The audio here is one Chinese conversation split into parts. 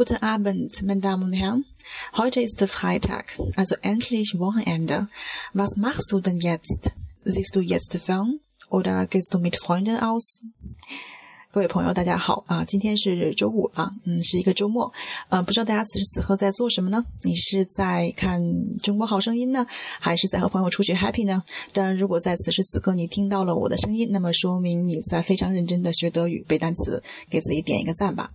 Guten Abend, meine Damen und Herren. Heute ist Freitag, also endlich Wochenende. Was machst du denn jetzt? Siehst du jetzt Fern oder gehst du mit Freunden aus? 各位朋友，大家好啊！今天是周五啊，嗯，是一个周末，呃，不知道大家此时此刻在做什么呢？你是在看《中国好声音》呢，还是在和朋友出去 happy 呢？当然，如果在此时此刻你听到了我的声音，那么说明你在非常认真的学德语、背单词，给自己点一个赞吧。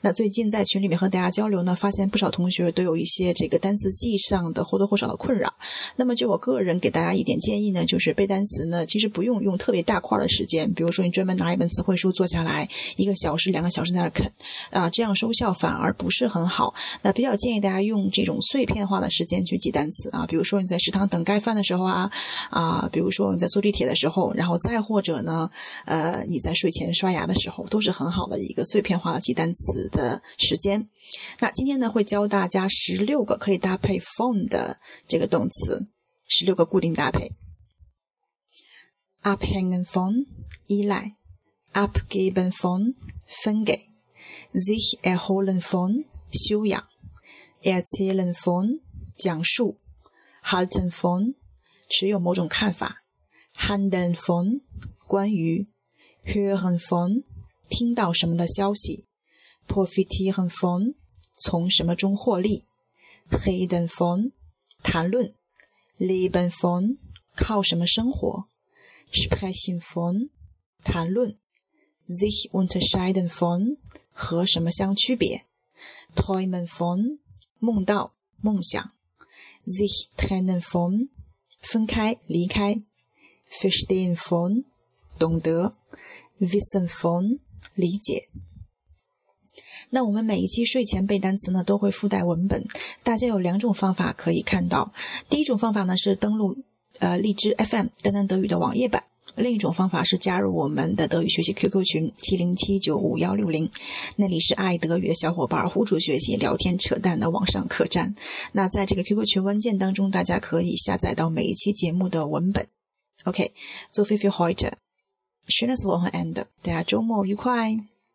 那最近在群里面和大家交流呢，发现不少同学都有一些这个单词记忆上的或多或少的困扰。那么就我个人给大家一点建议呢，就是背单词呢，其实不用用特别大块的时间，比如说你专门拿一本词汇书坐下来，一个小时、两个小时在那啃啊，这样收效反而不是很好。那比较建议大家用这种碎片化的时间去记单词啊，比如说你在食堂等盖饭的时候啊啊，比如说你在坐地铁的时候，然后再或者呢，呃，你在睡前刷牙的时候，都是很好的一个碎片化的记单词。词的时间，那今天呢会教大家十六个可以搭配 phone 的这个动词，十六个固定搭配。abhängen von 依赖，abgeben von 分给，sich erholen von 修养，erzählen von 讲述，halten von 持有某种看法，handeln von 关于，hören von 听到什么的消息。Profitieren von 从什么中获利，reden von 谈论，leben von 靠什么生活，sprechen von 谈论，sich unterscheiden von 和什么相区别，träumen von 梦到梦想，sich trennen von 分开离开，verstehen von 懂得，wissen von 理解。那我们每一期睡前背单词呢，都会附带文本。大家有两种方法可以看到。第一种方法呢是登录呃荔枝 FM 丹丹德语的网页版，另一种方法是加入我们的德语学习 QQ 群七零七九五幺六零，那里是爱德语的小伙伴互助学习、聊天扯淡的网上客栈。那在这个 QQ 群文件当中，大家可以下载到每一期节目的文本。OK，so f i f i heute Schönes Wochenende，大家周末愉快。